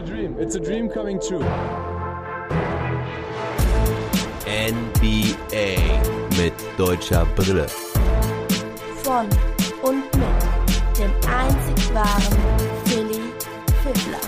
a dream. It's a dream coming true. NBA mit deutscher Brille. Von und mit dem einzig wahren Philly Fiddler.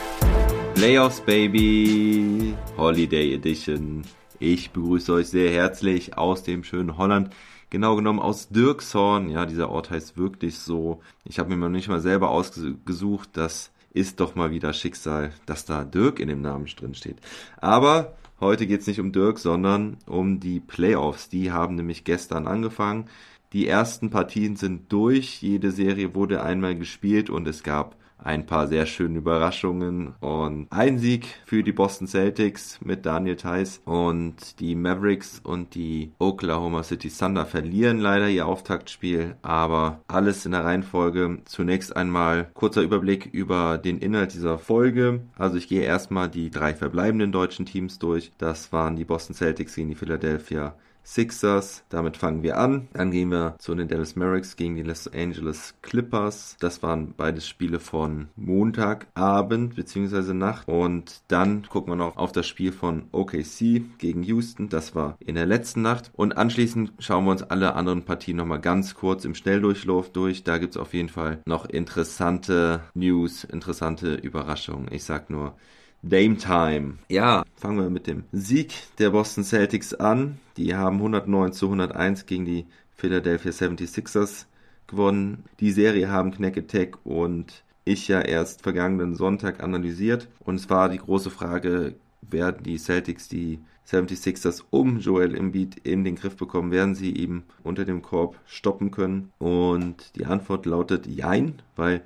Playoffs Baby, Holiday Edition. Ich begrüße euch sehr herzlich aus dem schönen Holland. Genau genommen aus Dirkshorn. Ja, dieser Ort heißt wirklich so. Ich habe mir noch nicht mal selber ausgesucht. Das ist doch mal wieder Schicksal, dass da Dirk in dem Namen drin steht. Aber heute geht es nicht um Dirk, sondern um die Playoffs. Die haben nämlich gestern angefangen. Die ersten Partien sind durch. Jede Serie wurde einmal gespielt und es gab ein paar sehr schöne Überraschungen und ein Sieg für die Boston Celtics mit Daniel Theiss und die Mavericks und die Oklahoma City Thunder verlieren leider ihr Auftaktspiel, aber alles in der Reihenfolge. Zunächst einmal kurzer Überblick über den Inhalt dieser Folge. Also ich gehe erstmal die drei verbleibenden deutschen Teams durch. Das waren die Boston Celtics gegen die Philadelphia Sixers. Damit fangen wir an. Dann gehen wir zu den Dallas Mavericks gegen die Los Angeles Clippers. Das waren beides Spiele von Montagabend bzw. Nacht. Und dann gucken wir noch auf das Spiel von OKC gegen Houston. Das war in der letzten Nacht. Und anschließend schauen wir uns alle anderen Partien nochmal ganz kurz im Schnelldurchlauf durch. Da gibt es auf jeden Fall noch interessante News, interessante Überraschungen. Ich sag nur Dame Time. Ja, fangen wir mit dem Sieg der Boston Celtics an. Die haben 109 zu 101 gegen die Philadelphia 76ers gewonnen. Die Serie haben Knack Attack und ich ja erst vergangenen Sonntag analysiert. Und es war die große Frage, werden die Celtics die 76ers um Joel Embiid in den Griff bekommen? Werden sie ihm unter dem Korb stoppen können? Und die Antwort lautet Jein, weil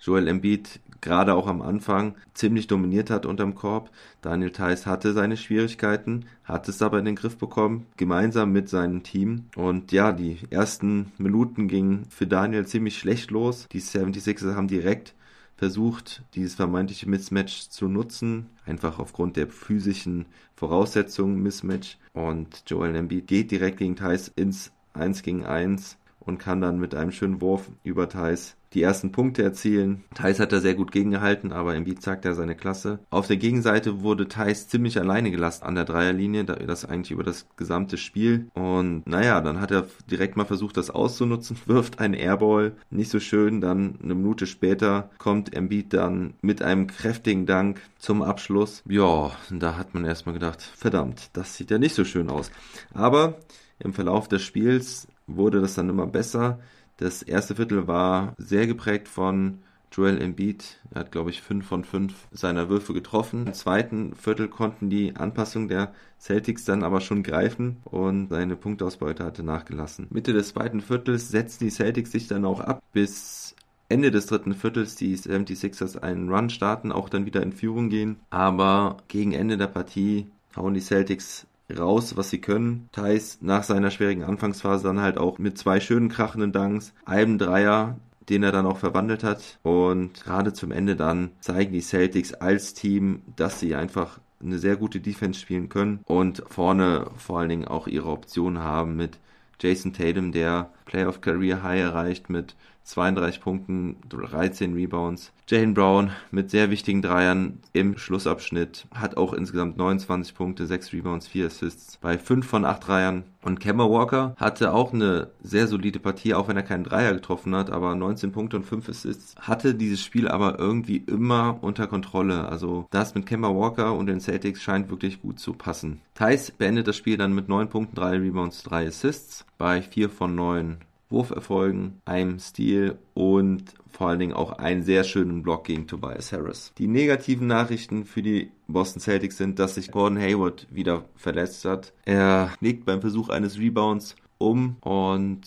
Joel Embiid gerade auch am Anfang ziemlich dominiert hat unterm Korb. Daniel Theiss hatte seine Schwierigkeiten, hat es aber in den Griff bekommen, gemeinsam mit seinem Team. Und ja, die ersten Minuten gingen für Daniel ziemlich schlecht los. Die 76ers haben direkt versucht, dieses vermeintliche Mismatch zu nutzen, einfach aufgrund der physischen Voraussetzungen Mismatch. Und Joel Embiid geht direkt gegen Thais ins 1 gegen 1 und kann dann mit einem schönen Wurf über Thais die ersten Punkte erzielen. Thais hat da sehr gut gegengehalten, aber Embiid zeigt da seine Klasse. Auf der Gegenseite wurde Thais ziemlich alleine gelassen an der Dreierlinie, das eigentlich über das gesamte Spiel. Und naja, dann hat er direkt mal versucht, das auszunutzen, wirft einen Airball, nicht so schön. Dann eine Minute später kommt Embiid dann mit einem kräftigen Dank zum Abschluss. Ja, da hat man erstmal gedacht, verdammt, das sieht ja nicht so schön aus. Aber im Verlauf des Spiels wurde das dann immer besser. Das erste Viertel war sehr geprägt von Joel Embiid. Er hat, glaube ich, fünf von fünf seiner Würfe getroffen. Im zweiten Viertel konnten die Anpassungen der Celtics dann aber schon greifen und seine Punktausbeute hatte nachgelassen. Mitte des zweiten Viertels setzten die Celtics sich dann auch ab, bis Ende des dritten Viertels die 76ers einen Run starten, auch dann wieder in Führung gehen. Aber gegen Ende der Partie hauen die Celtics raus, was sie können. Thais nach seiner schwierigen Anfangsphase dann halt auch mit zwei schönen krachenden Dunks, einem Dreier, den er dann auch verwandelt hat. Und gerade zum Ende dann zeigen die Celtics als Team, dass sie einfach eine sehr gute Defense spielen können und vorne vor allen Dingen auch ihre Optionen haben mit Jason Tatum, der Playoff Career High erreicht mit 32 Punkten, 13 Rebounds. Jane Brown mit sehr wichtigen Dreiern im Schlussabschnitt hat auch insgesamt 29 Punkte, 6 Rebounds, 4 Assists bei 5 von 8 Dreiern. Und Kemba Walker hatte auch eine sehr solide Partie, auch wenn er keinen Dreier getroffen hat, aber 19 Punkte und 5 Assists. Hatte dieses Spiel aber irgendwie immer unter Kontrolle. Also das mit Kemba Walker und den Celtics scheint wirklich gut zu passen. Thais beendet das Spiel dann mit 9 Punkten, 3 Rebounds, 3 Assists bei 4 von 9 Wurferfolgen, einem Stil und vor allen Dingen auch einen sehr schönen Block gegen Tobias Harris. Die negativen Nachrichten für die Boston Celtics sind, dass sich Gordon Hayward wieder verletzt hat. Er legt beim Versuch eines Rebounds um und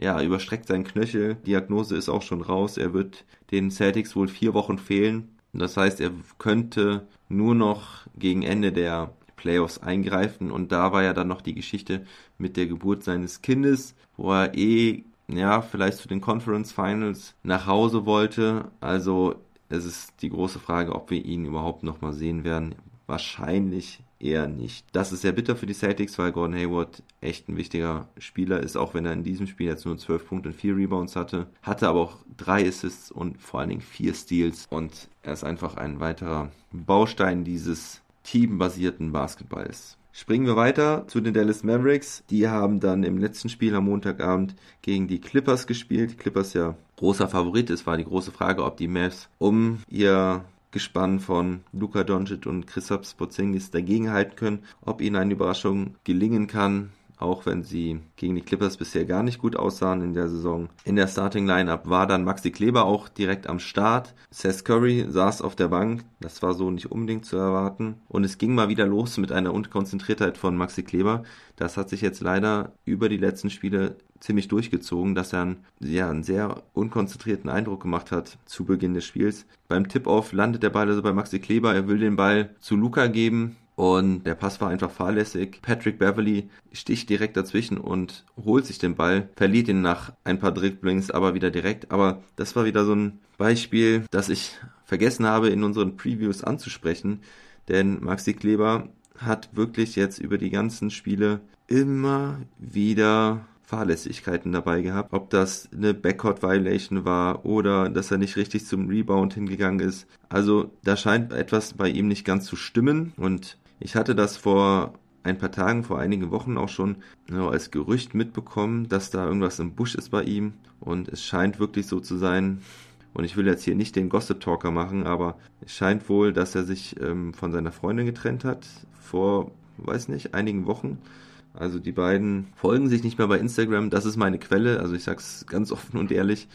ja, überstreckt seinen Knöchel. Diagnose ist auch schon raus. Er wird den Celtics wohl vier Wochen fehlen. Das heißt, er könnte nur noch gegen Ende der Playoffs eingreifen. Und da war ja dann noch die Geschichte mit der Geburt seines Kindes, wo er eh, ja, vielleicht zu den Conference Finals nach Hause wollte. Also es ist die große Frage, ob wir ihn überhaupt nochmal sehen werden. Wahrscheinlich eher nicht. Das ist sehr bitter für die Celtics, weil Gordon Hayward echt ein wichtiger Spieler ist, auch wenn er in diesem Spiel jetzt nur 12 Punkte und 4 Rebounds hatte. Hatte aber auch drei Assists und vor allen Dingen vier Steals und er ist einfach ein weiterer Baustein dieses teambasierten Basketballs. Springen wir weiter zu den Dallas Mavericks. Die haben dann im letzten Spiel am Montagabend gegen die Clippers gespielt. Die Clippers ja großer Favorit. Es war die große Frage, ob die Mavs um ihr Gespann von Luka Doncic und Christoph Porzingis dagegenhalten können, ob ihnen eine Überraschung gelingen kann auch wenn sie gegen die Clippers bisher gar nicht gut aussahen in der Saison. In der Starting Lineup war dann Maxi Kleber auch direkt am Start. Seth Curry saß auf der Bank, das war so nicht unbedingt zu erwarten. Und es ging mal wieder los mit einer Unkonzentriertheit von Maxi Kleber. Das hat sich jetzt leider über die letzten Spiele ziemlich durchgezogen, dass er einen, ja, einen sehr unkonzentrierten Eindruck gemacht hat zu Beginn des Spiels. Beim Tip-Off landet der Ball also bei Maxi Kleber. Er will den Ball zu Luca geben. Und der Pass war einfach fahrlässig. Patrick Beverly sticht direkt dazwischen und holt sich den Ball, verliert ihn nach ein paar Dribblings aber wieder direkt. Aber das war wieder so ein Beispiel, das ich vergessen habe in unseren Previews anzusprechen. Denn Maxi Kleber hat wirklich jetzt über die ganzen Spiele immer wieder Fahrlässigkeiten dabei gehabt. Ob das eine Backcourt-Violation war oder dass er nicht richtig zum Rebound hingegangen ist. Also da scheint etwas bei ihm nicht ganz zu stimmen und ich hatte das vor ein paar Tagen, vor einigen Wochen auch schon ja, als Gerücht mitbekommen, dass da irgendwas im Busch ist bei ihm. Und es scheint wirklich so zu sein. Und ich will jetzt hier nicht den Gossip Talker machen, aber es scheint wohl, dass er sich ähm, von seiner Freundin getrennt hat vor, weiß nicht, einigen Wochen. Also die beiden folgen sich nicht mehr bei Instagram. Das ist meine Quelle. Also ich sag's ganz offen und ehrlich.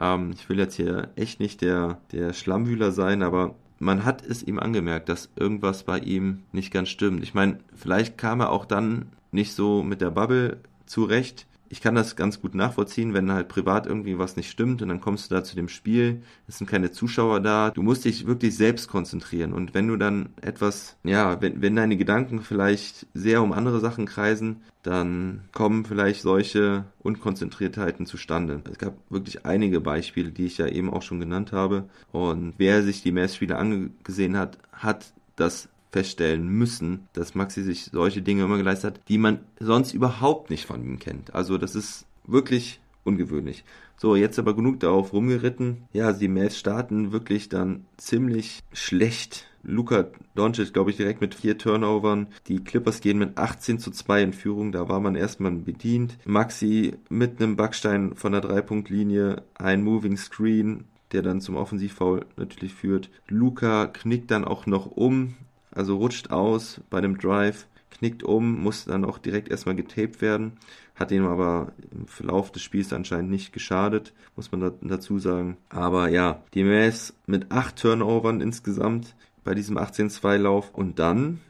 Ähm, ich will jetzt hier echt nicht der, der Schlammwühler sein, aber man hat es ihm angemerkt, dass irgendwas bei ihm nicht ganz stimmt. Ich meine, vielleicht kam er auch dann nicht so mit der Bubble zurecht ich kann das ganz gut nachvollziehen, wenn halt privat irgendwie was nicht stimmt und dann kommst du da zu dem Spiel, es sind keine Zuschauer da, du musst dich wirklich selbst konzentrieren und wenn du dann etwas, ja, wenn, wenn deine Gedanken vielleicht sehr um andere Sachen kreisen, dann kommen vielleicht solche Unkonzentriertheiten zustande. Es gab wirklich einige Beispiele, die ich ja eben auch schon genannt habe und wer sich die Messspiele angesehen hat, hat das feststellen müssen, dass Maxi sich solche Dinge immer geleistet hat, die man sonst überhaupt nicht von ihm kennt. Also das ist wirklich ungewöhnlich. So, jetzt aber genug darauf rumgeritten. Ja, die Mavs starten wirklich dann ziemlich schlecht. Luka Doncic, glaube ich, direkt mit vier Turnovern. Die Clippers gehen mit 18 zu 2 in Führung. Da war man erstmal bedient. Maxi mit einem Backstein von der Dreipunktlinie, ein Moving Screen, der dann zum Offensivfoul natürlich führt. Luca knickt dann auch noch um also rutscht aus bei dem Drive, knickt um, muss dann auch direkt erstmal getaped werden, hat ihm aber im Verlauf des Spiels anscheinend nicht geschadet, muss man da, dazu sagen. Aber ja, die Mavs mit acht Turnovern insgesamt bei diesem 18-2-Lauf und dann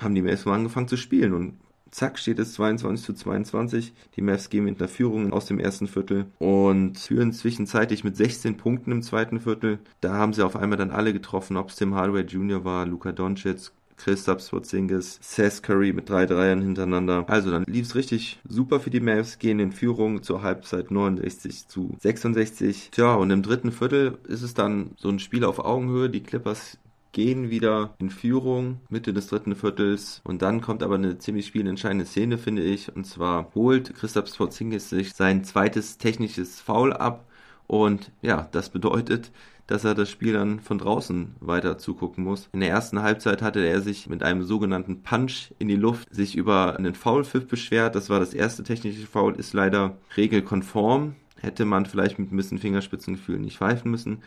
haben die Mavs mal angefangen zu spielen und Zack, steht es 22 zu 22. Die Mavs gehen mit einer Führung aus dem ersten Viertel und führen zwischenzeitlich mit 16 Punkten im zweiten Viertel. Da haben sie auf einmal dann alle getroffen, ob es Tim Hardaway Jr. war, Luka Doncic, Christoph Porzingis, Seth Curry mit drei Dreiern hintereinander. Also dann lief es richtig super für die Mavs, gehen in Führung zur Halbzeit 69 zu 66. Tja, und im dritten Viertel ist es dann so ein Spiel auf Augenhöhe. Die Clippers gehen wieder in Führung, Mitte des dritten Viertels. Und dann kommt aber eine ziemlich spielentscheidende Szene, finde ich. Und zwar holt Christoph Porzingis sich sein zweites technisches Foul ab. Und ja, das bedeutet, dass er das Spiel dann von draußen weiter zugucken muss. In der ersten Halbzeit hatte er sich mit einem sogenannten Punch in die Luft sich über einen Foulpfiff beschwert. Das war das erste technische Foul, ist leider regelkonform. Hätte man vielleicht mit ein bisschen Fingerspitzengefühl nicht pfeifen müssen.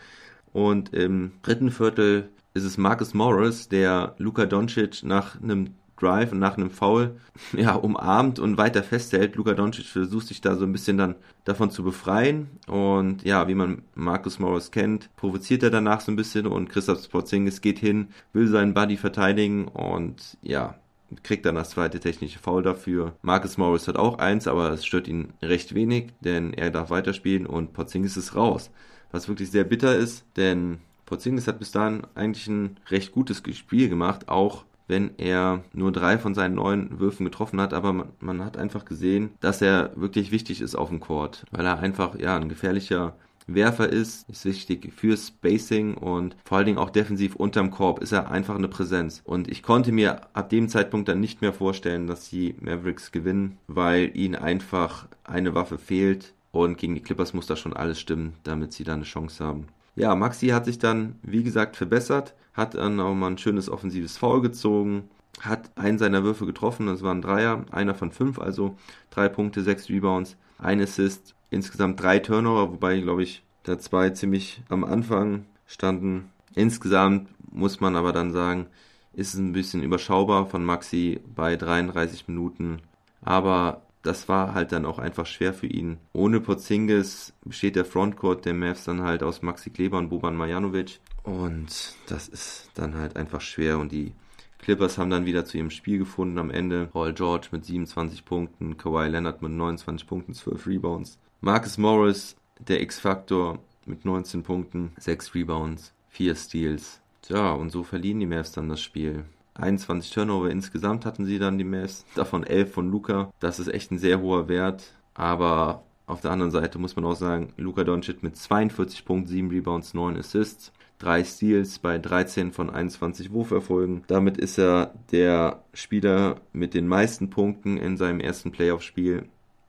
Und im dritten Viertel ist es Marcus Morris, der Luka Doncic nach einem Drive und nach einem Foul ja, umarmt und weiter festhält. Luka Doncic versucht sich da so ein bisschen dann davon zu befreien und ja, wie man Marcus Morris kennt, provoziert er danach so ein bisschen und Christoph Porzingis geht hin, will seinen Buddy verteidigen und ja, kriegt dann das zweite technische Foul dafür. Marcus Morris hat auch eins, aber es stört ihn recht wenig, denn er darf weiterspielen und Porzingis ist raus. Was wirklich sehr bitter ist, denn Porzingis hat bis dahin eigentlich ein recht gutes Spiel gemacht, auch wenn er nur drei von seinen neun Würfen getroffen hat, aber man, man, hat einfach gesehen, dass er wirklich wichtig ist auf dem Court, weil er einfach ja ein gefährlicher Werfer ist, ist wichtig für Spacing und vor allen Dingen auch defensiv unterm Korb ist er einfach eine Präsenz. Und ich konnte mir ab dem Zeitpunkt dann nicht mehr vorstellen, dass die Mavericks gewinnen, weil ihnen einfach eine Waffe fehlt und gegen die Clippers muss da schon alles stimmen, damit sie da eine Chance haben. Ja, Maxi hat sich dann, wie gesagt, verbessert, hat dann auch mal ein schönes offensives Foul gezogen, hat einen seiner Würfe getroffen, das war ein Dreier, einer von fünf, also drei Punkte, sechs Rebounds, ein Assist, insgesamt drei Turnover, wobei, glaube ich, da zwei ziemlich am Anfang standen. Insgesamt muss man aber dann sagen, ist es ein bisschen überschaubar von Maxi bei 33 Minuten, aber das war halt dann auch einfach schwer für ihn. Ohne Porzingis besteht der Frontcourt der Mavs dann halt aus Maxi Kleber und Boban Marjanovic und das ist dann halt einfach schwer und die Clippers haben dann wieder zu ihrem Spiel gefunden am Ende. Paul George mit 27 Punkten, Kawhi Leonard mit 29 Punkten, 12 Rebounds. Marcus Morris, der X-Faktor mit 19 Punkten, 6 Rebounds, 4 Steals. Tja, und so verlieren die Mavs dann das Spiel. 21 Turnover insgesamt hatten sie dann die Mavs, davon 11 von Luca. Das ist echt ein sehr hoher Wert, aber auf der anderen Seite muss man auch sagen, Luca Doncic mit 42 Punkten, 7 Rebounds, 9 Assists, 3 Steals bei 13 von 21 Wurferfolgen. Damit ist er der Spieler mit den meisten Punkten in seinem ersten Playoff-Spiel.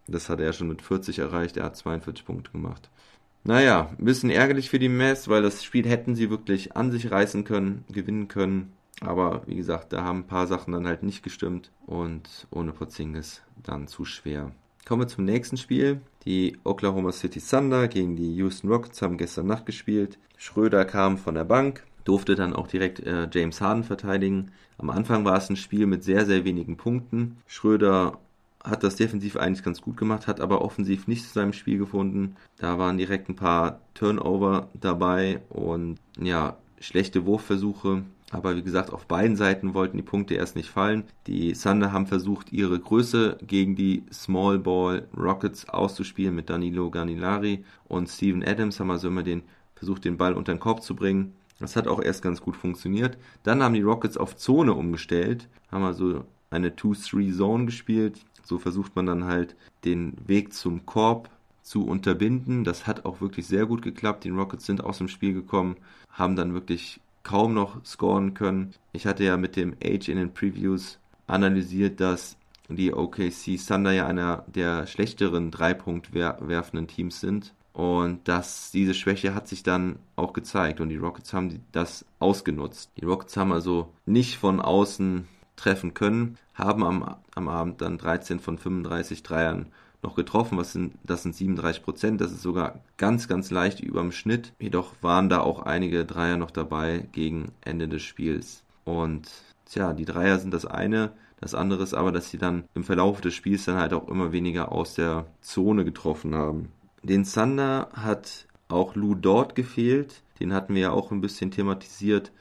Das hat er schon mit 40 erreicht, er hat 42 Punkte gemacht. Naja, ein bisschen ärgerlich für die Mavs, weil das Spiel hätten sie wirklich an sich reißen können, gewinnen können. Aber wie gesagt, da haben ein paar Sachen dann halt nicht gestimmt und ohne Porzingis dann zu schwer. Kommen wir zum nächsten Spiel. Die Oklahoma City Thunder gegen die Houston Rockets haben gestern Nacht gespielt. Schröder kam von der Bank, durfte dann auch direkt äh, James Harden verteidigen. Am Anfang war es ein Spiel mit sehr, sehr wenigen Punkten. Schröder hat das defensiv eigentlich ganz gut gemacht, hat aber offensiv nicht zu seinem Spiel gefunden. Da waren direkt ein paar Turnover dabei und ja, schlechte Wurfversuche. Aber wie gesagt, auf beiden Seiten wollten die Punkte erst nicht fallen. Die Thunder haben versucht, ihre Größe gegen die Small Ball Rockets auszuspielen mit Danilo Ganilari und Steven Adams haben also immer den versucht, den Ball unter den Korb zu bringen. Das hat auch erst ganz gut funktioniert. Dann haben die Rockets auf Zone umgestellt, haben also eine 2-3-Zone gespielt. So versucht man dann halt den Weg zum Korb zu unterbinden. Das hat auch wirklich sehr gut geklappt. Die Rockets sind aus dem Spiel gekommen, haben dann wirklich kaum noch scoren können. Ich hatte ja mit dem Age in den Previews analysiert, dass die OKC Thunder ja einer der schlechteren Dreipunkt werfenden Teams sind. Und dass diese Schwäche hat sich dann auch gezeigt und die Rockets haben das ausgenutzt. Die Rockets haben also nicht von außen treffen können, haben am, am Abend dann 13 von 35 Dreiern noch getroffen. Was sind, das sind 37 Prozent. Das ist sogar ganz, ganz leicht über dem Schnitt. Jedoch waren da auch einige Dreier noch dabei gegen Ende des Spiels. Und tja, die Dreier sind das eine. Das andere ist aber, dass sie dann im Verlauf des Spiels dann halt auch immer weniger aus der Zone getroffen haben. Den Thunder hat auch Lou Dort gefehlt. Den hatten wir ja auch ein bisschen thematisiert.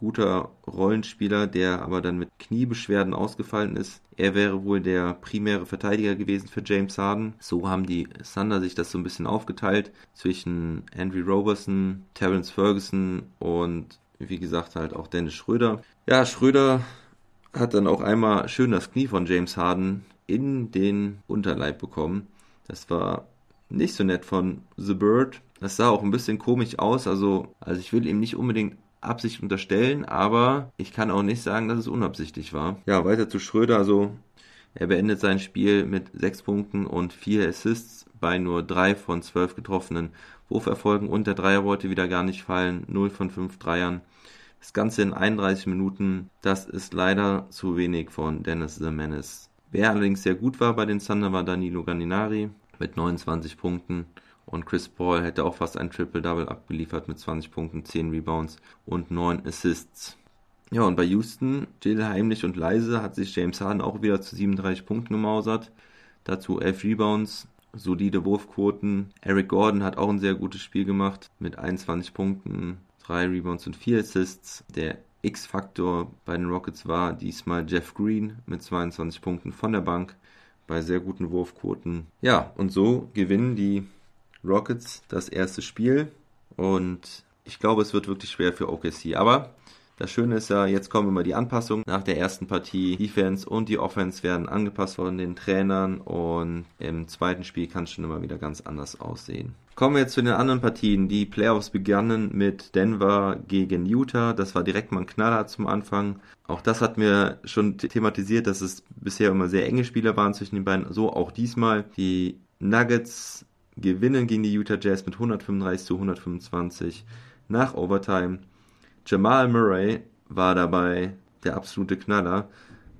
Guter Rollenspieler, der aber dann mit Kniebeschwerden ausgefallen ist. Er wäre wohl der primäre Verteidiger gewesen für James Harden. So haben die Thunder sich das so ein bisschen aufgeteilt zwischen Andrew Roberson, Terence Ferguson und wie gesagt halt auch Dennis Schröder. Ja, Schröder hat dann auch einmal schön das Knie von James Harden in den Unterleib bekommen. Das war nicht so nett von The Bird. Das sah auch ein bisschen komisch aus. Also, also ich will ihm nicht unbedingt Absicht unterstellen, aber ich kann auch nicht sagen, dass es unabsichtlich war. Ja, weiter zu Schröder. Also er beendet sein Spiel mit 6 Punkten und 4 Assists bei nur 3 von 12 getroffenen Wurferfolgen und der Dreier wollte wieder gar nicht fallen. 0 von 5 Dreiern. Das Ganze in 31 Minuten. Das ist leider zu wenig von Dennis the Menace. Wer allerdings sehr gut war bei den Thunder war Danilo Ganinari mit 29 Punkten. Und Chris Paul hätte auch fast ein Triple-Double abgeliefert mit 20 Punkten, 10 Rebounds und 9 Assists. Ja, und bei Houston, still, heimlich und leise, hat sich James Harden auch wieder zu 37 Punkten gemausert. Dazu 11 Rebounds, solide Wurfquoten. Eric Gordon hat auch ein sehr gutes Spiel gemacht mit 21 Punkten, 3 Rebounds und 4 Assists. Der X-Faktor bei den Rockets war diesmal Jeff Green mit 22 Punkten von der Bank bei sehr guten Wurfquoten. Ja, und so gewinnen die Rockets das erste Spiel und ich glaube, es wird wirklich schwer für OKC. Aber das Schöne ist ja, jetzt kommen immer die Anpassungen nach der ersten Partie. Defense und die Offense werden angepasst von den Trainern und im zweiten Spiel kann es schon immer wieder ganz anders aussehen. Kommen wir jetzt zu den anderen Partien. Die Playoffs begannen mit Denver gegen Utah. Das war direkt mal ein Knaller zum Anfang. Auch das hatten wir schon thematisiert, dass es bisher immer sehr enge Spieler waren zwischen den beiden. So auch diesmal. Die Nuggets gewinnen gegen die Utah Jazz mit 135 zu 125 nach Overtime. Jamal Murray war dabei der absolute Knaller,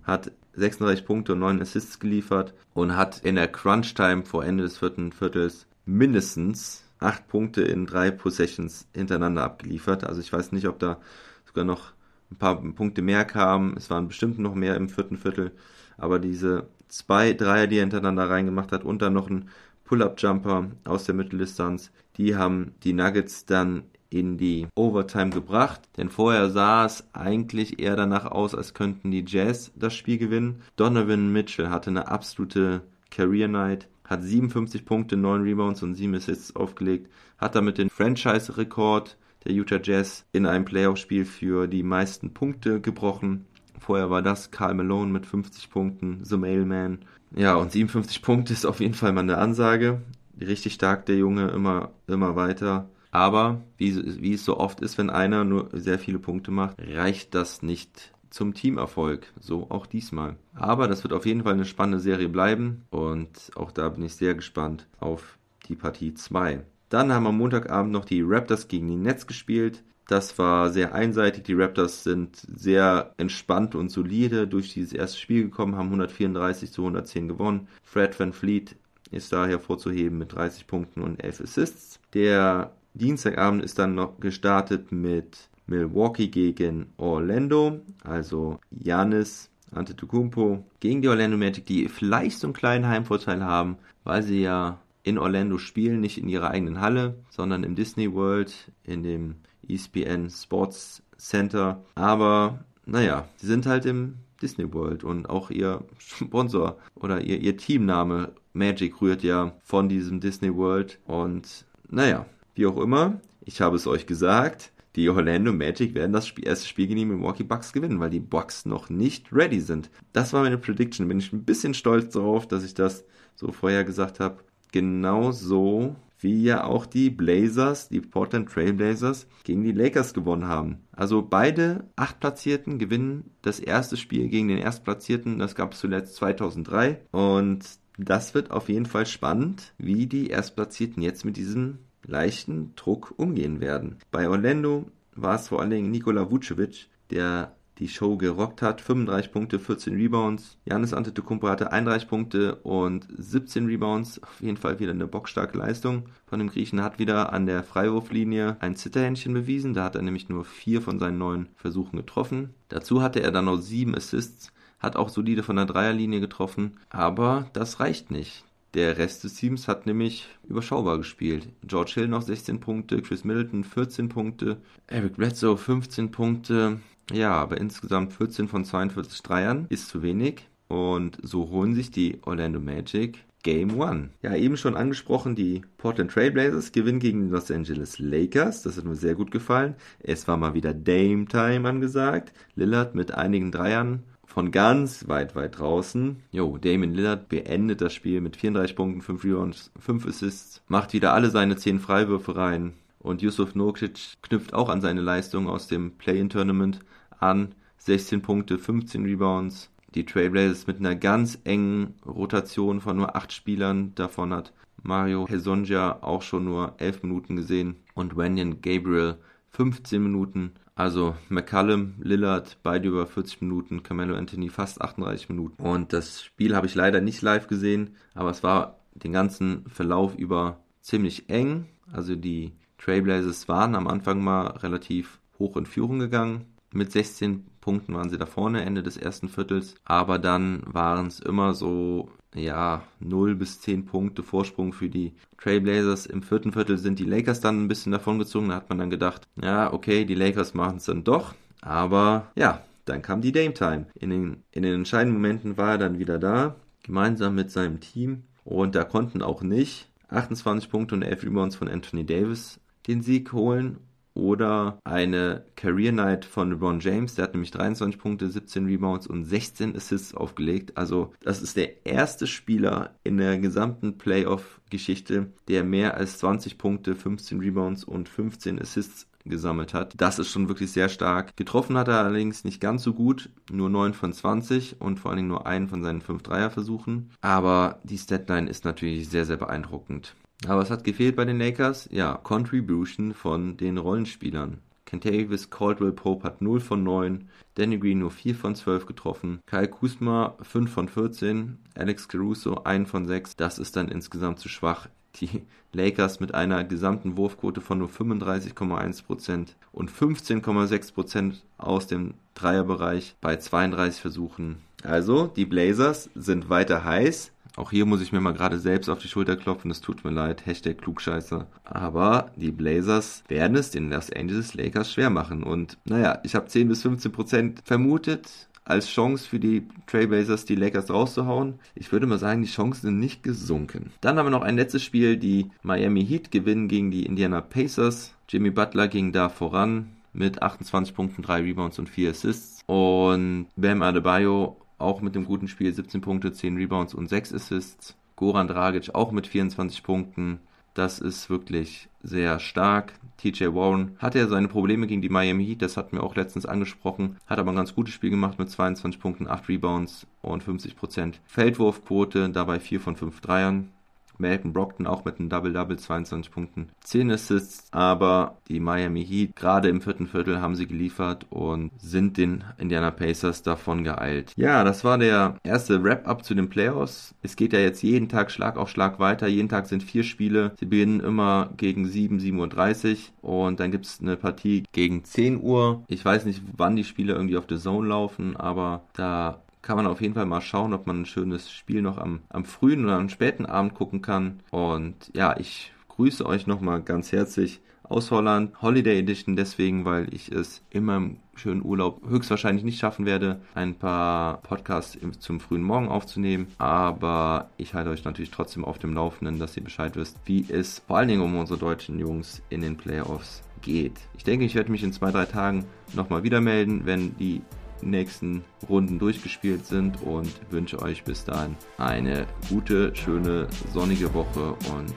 hat 36 Punkte und 9 Assists geliefert und hat in der Crunch Time vor Ende des vierten Viertels mindestens 8 Punkte in drei Possessions hintereinander abgeliefert. Also ich weiß nicht, ob da sogar noch ein paar Punkte mehr kamen. Es waren bestimmt noch mehr im vierten Viertel. Aber diese zwei Dreier, die er hintereinander reingemacht hat und dann noch ein Pull-Up-Jumper aus der Mitteldistanz, die haben die Nuggets dann in die Overtime gebracht, denn vorher sah es eigentlich eher danach aus, als könnten die Jazz das Spiel gewinnen. Donovan Mitchell hatte eine absolute Career Night, hat 57 Punkte, 9 Rebounds und 7 Assists aufgelegt, hat damit den Franchise-Rekord der Utah Jazz in einem Playoff-Spiel für die meisten Punkte gebrochen. Vorher war das Karl Malone mit 50 Punkten, The Mailman. Ja, und 57 Punkte ist auf jeden Fall mal eine Ansage. Richtig stark der Junge, immer, immer weiter. Aber wie, wie es so oft ist, wenn einer nur sehr viele Punkte macht, reicht das nicht zum Teamerfolg. So auch diesmal. Aber das wird auf jeden Fall eine spannende Serie bleiben und auch da bin ich sehr gespannt auf die Partie 2. Dann haben am Montagabend noch die Raptors gegen die Nets gespielt. Das war sehr einseitig. Die Raptors sind sehr entspannt und solide durch dieses erste Spiel gekommen, haben 134 zu 110 gewonnen. Fred Van Fleet ist da hervorzuheben mit 30 Punkten und 11 Assists. Der Dienstagabend ist dann noch gestartet mit Milwaukee gegen Orlando, also Janis Antetokounmpo gegen die Orlando Magic, die vielleicht so einen kleinen Heimvorteil haben, weil sie ja in Orlando spielen, nicht in ihrer eigenen Halle, sondern im Disney World, in dem ESPN Sports Center. Aber naja, sie sind halt im Disney World und auch ihr Sponsor oder ihr, ihr Teamname Magic rührt ja von diesem Disney World und naja, wie auch immer, ich habe es euch gesagt, die Orlando Magic werden das Spiel, erste Spiel gegen die Milwaukee Bucks gewinnen, weil die Bucks noch nicht ready sind. Das war meine Prediction. Bin ich ein bisschen stolz darauf, dass ich das so vorher gesagt habe. Genauso wie ja auch die Blazers, die Portland Trail Blazers, gegen die Lakers gewonnen haben. Also beide Achtplatzierten gewinnen das erste Spiel gegen den Erstplatzierten. Das gab es zuletzt 2003. Und das wird auf jeden Fall spannend, wie die Erstplatzierten jetzt mit diesem leichten Druck umgehen werden. Bei Orlando war es vor allen Dingen Nikola Vucevic, der die Show gerockt hat. 35 Punkte, 14 Rebounds. Janis Antetokounmpo hatte 31 Punkte und 17 Rebounds. Auf jeden Fall wieder eine bockstarke Leistung von dem Griechen. Hat wieder an der Freiwurflinie ein Zitterhändchen bewiesen. Da hat er nämlich nur vier von seinen neun Versuchen getroffen. Dazu hatte er dann noch sieben Assists. Hat auch solide von der Dreierlinie getroffen. Aber das reicht nicht. Der Rest des Teams hat nämlich überschaubar gespielt. George Hill noch 16 Punkte, Chris Middleton 14 Punkte, Eric Bledsoe 15 Punkte. Ja, aber insgesamt 14 von 42 Dreiern ist zu wenig. Und so holen sich die Orlando Magic Game 1. Ja, eben schon angesprochen, die Portland Trailblazers gewinnen gegen die Los Angeles Lakers. Das hat mir sehr gut gefallen. Es war mal wieder Dame Time angesagt. Lillard mit einigen Dreiern von ganz weit, weit draußen. Jo, Damon Lillard beendet das Spiel mit 34 Punkten, 5 Rebounds, 5 Assists, macht wieder alle seine 10 Freiwürfe rein. Und Yusuf Nurkic knüpft auch an seine Leistung aus dem Play-In-Tournament an. 16 Punkte, 15 Rebounds. Die Trailblazers mit einer ganz engen Rotation von nur 8 Spielern. Davon hat Mario Hezonja auch schon nur 11 Minuten gesehen. Und Wenyan Gabriel 15 Minuten. Also McCallum, Lillard, beide über 40 Minuten, Carmelo Anthony fast 38 Minuten. Und das Spiel habe ich leider nicht live gesehen, aber es war den ganzen Verlauf über ziemlich eng. Also die Trailblazers waren am Anfang mal relativ hoch in Führung gegangen. Mit 16 Punkten waren sie da vorne, Ende des ersten Viertels. Aber dann waren es immer so ja, 0 bis 10 Punkte Vorsprung für die Trailblazers. Im vierten Viertel sind die Lakers dann ein bisschen davongezogen. Da hat man dann gedacht, ja, okay, die Lakers machen es dann doch. Aber ja, dann kam die Dame Time. In den, in den entscheidenden Momenten war er dann wieder da, gemeinsam mit seinem Team. Und da konnten auch nicht 28 Punkte und 11 Rebounds von Anthony Davis den Sieg holen oder eine Career Night von LeBron James. Der hat nämlich 23 Punkte, 17 Rebounds und 16 Assists aufgelegt. Also das ist der erste Spieler in der gesamten Playoff-Geschichte, der mehr als 20 Punkte, 15 Rebounds und 15 Assists gesammelt hat. Das ist schon wirklich sehr stark. Getroffen hat er allerdings nicht ganz so gut, nur 9 von 20 und vor allen Dingen nur einen von seinen 5 Dreierversuchen. Aber die Statline ist natürlich sehr, sehr beeindruckend. Aber was hat gefehlt bei den Lakers? Ja, Contribution von den Rollenspielern. Kentavious Caldwell Pope hat 0 von 9, Danny Green nur 4 von 12 getroffen, Kyle Kuzma 5 von 14, Alex Caruso 1 von 6. Das ist dann insgesamt zu schwach die Lakers mit einer gesamten Wurfquote von nur 35,1% und 15,6% aus dem Dreierbereich bei 32 Versuchen. Also, die Blazers sind weiter heiß. Auch hier muss ich mir mal gerade selbst auf die Schulter klopfen, es tut mir leid, Hashtag Klugscheißer. Aber die Blazers werden es den Los Angeles Lakers schwer machen. Und naja, ich habe 10 bis 15% vermutet, als Chance für die Trailblazers die Lakers rauszuhauen. Ich würde mal sagen, die Chancen sind nicht gesunken. Dann haben wir noch ein letztes Spiel, die Miami Heat gewinnen gegen die Indiana Pacers. Jimmy Butler ging da voran mit 28 Punkten, 3 Rebounds und 4 Assists. Und Bam Adebayo auch mit dem guten Spiel 17 Punkte, 10 Rebounds und 6 Assists. Goran Dragic auch mit 24 Punkten. Das ist wirklich sehr stark. TJ Warren hatte ja seine Probleme gegen die Miami Heat, das hatten wir auch letztens angesprochen, hat aber ein ganz gutes Spiel gemacht mit 22 Punkten, 8 Rebounds und 50% Feldwurfquote, dabei 4 von 5 Dreiern. Malcolm Brockton auch mit einem Double-Double, 22 Punkten, 10 Assists, aber die Miami Heat, gerade im vierten Viertel haben sie geliefert und sind den Indiana Pacers davon geeilt. Ja, das war der erste Wrap-Up zu den Playoffs. Es geht ja jetzt jeden Tag Schlag auf Schlag weiter. Jeden Tag sind vier Spiele. Sie beginnen immer gegen 7, 7.30 Uhr und dann gibt es eine Partie gegen 10 Uhr. Ich weiß nicht, wann die Spiele irgendwie auf The Zone laufen, aber da kann man auf jeden Fall mal schauen, ob man ein schönes Spiel noch am, am frühen oder am späten Abend gucken kann. Und ja, ich grüße euch nochmal ganz herzlich aus Holland. Holiday Edition deswegen, weil ich es immer im schönen Urlaub höchstwahrscheinlich nicht schaffen werde, ein paar Podcasts zum frühen Morgen aufzunehmen. Aber ich halte euch natürlich trotzdem auf dem Laufenden, dass ihr Bescheid wisst, wie es vor allen Dingen um unsere deutschen Jungs in den Playoffs geht. Ich denke, ich werde mich in zwei, drei Tagen nochmal wieder melden, wenn die nächsten Runden durchgespielt sind und wünsche euch bis dahin eine gute, schöne, sonnige Woche und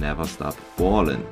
never stop ballin'.